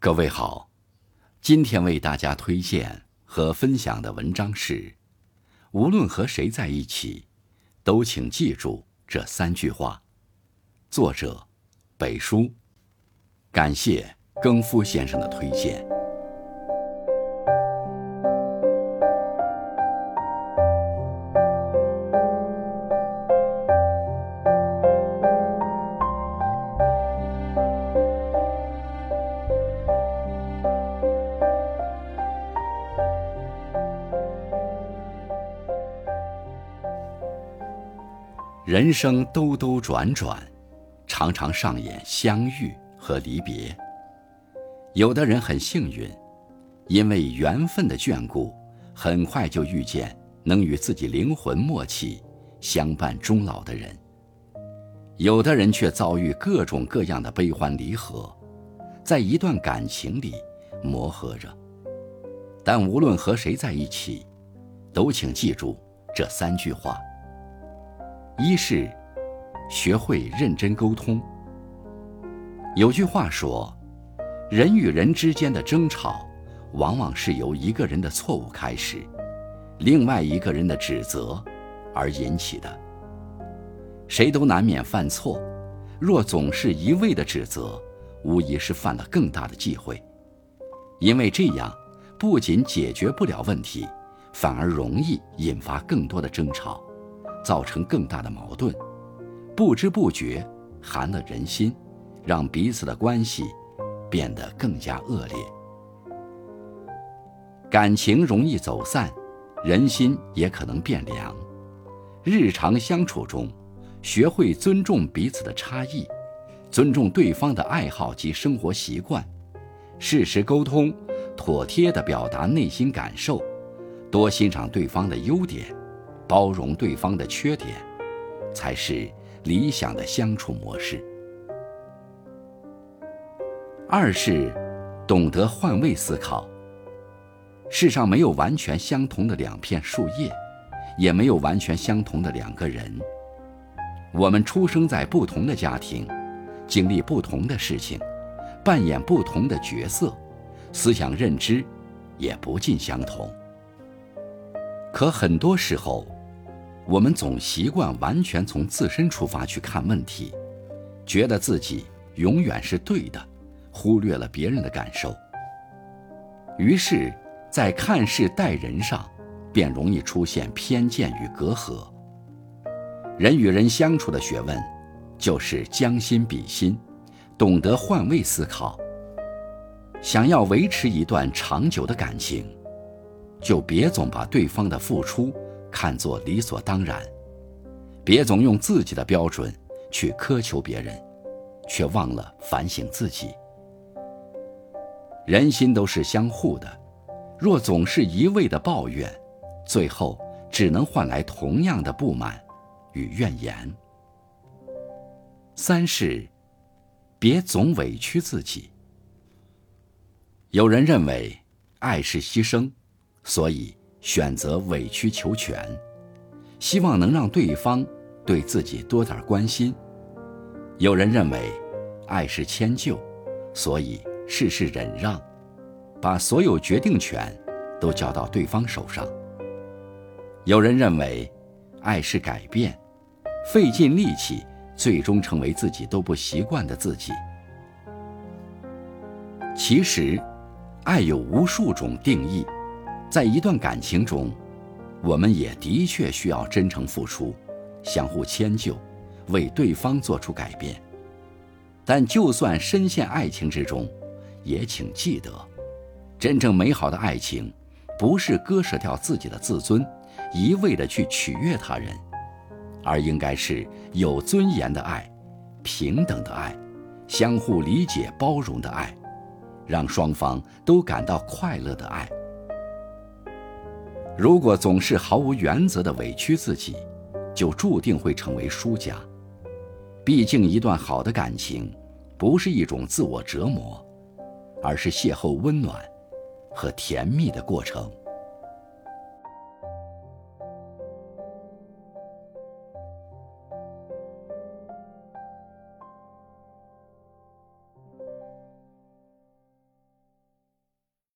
各位好，今天为大家推荐和分享的文章是：无论和谁在一起，都请记住这三句话。作者：北叔。感谢更夫先生的推荐。人生兜兜转转，常常上演相遇和离别。有的人很幸运，因为缘分的眷顾，很快就遇见能与自己灵魂默契、相伴终老的人；有的人却遭遇各种各样的悲欢离合，在一段感情里磨合着。但无论和谁在一起，都请记住这三句话。一是学会认真沟通。有句话说，人与人之间的争吵，往往是由一个人的错误开始，另外一个人的指责而引起的。谁都难免犯错，若总是一味的指责，无疑是犯了更大的忌讳，因为这样不仅解决不了问题，反而容易引发更多的争吵。造成更大的矛盾，不知不觉寒了人心，让彼此的关系变得更加恶劣。感情容易走散，人心也可能变凉。日常相处中，学会尊重彼此的差异，尊重对方的爱好及生活习惯，适时沟通，妥帖地表达内心感受，多欣赏对方的优点。包容对方的缺点，才是理想的相处模式。二是懂得换位思考。世上没有完全相同的两片树叶，也没有完全相同的两个人。我们出生在不同的家庭，经历不同的事情，扮演不同的角色，思想认知也不尽相同。可很多时候，我们总习惯完全从自身出发去看问题，觉得自己永远是对的，忽略了别人的感受。于是，在看事待人上，便容易出现偏见与隔阂。人与人相处的学问，就是将心比心，懂得换位思考。想要维持一段长久的感情，就别总把对方的付出。看作理所当然，别总用自己的标准去苛求别人，却忘了反省自己。人心都是相互的，若总是一味的抱怨，最后只能换来同样的不满与怨言。三是，别总委屈自己。有人认为，爱是牺牲，所以。选择委曲求全，希望能让对方对自己多点关心。有人认为，爱是迁就，所以事事忍让，把所有决定权都交到对方手上。有人认为，爱是改变，费尽力气，最终成为自己都不习惯的自己。其实，爱有无数种定义。在一段感情中，我们也的确需要真诚付出，相互迁就，为对方做出改变。但就算深陷爱情之中，也请记得，真正美好的爱情，不是割舍掉自己的自尊，一味的去取悦他人，而应该是有尊严的爱，平等的爱，相互理解包容的爱，让双方都感到快乐的爱。如果总是毫无原则的委屈自己，就注定会成为输家。毕竟，一段好的感情，不是一种自我折磨，而是邂逅温暖和甜蜜的过程。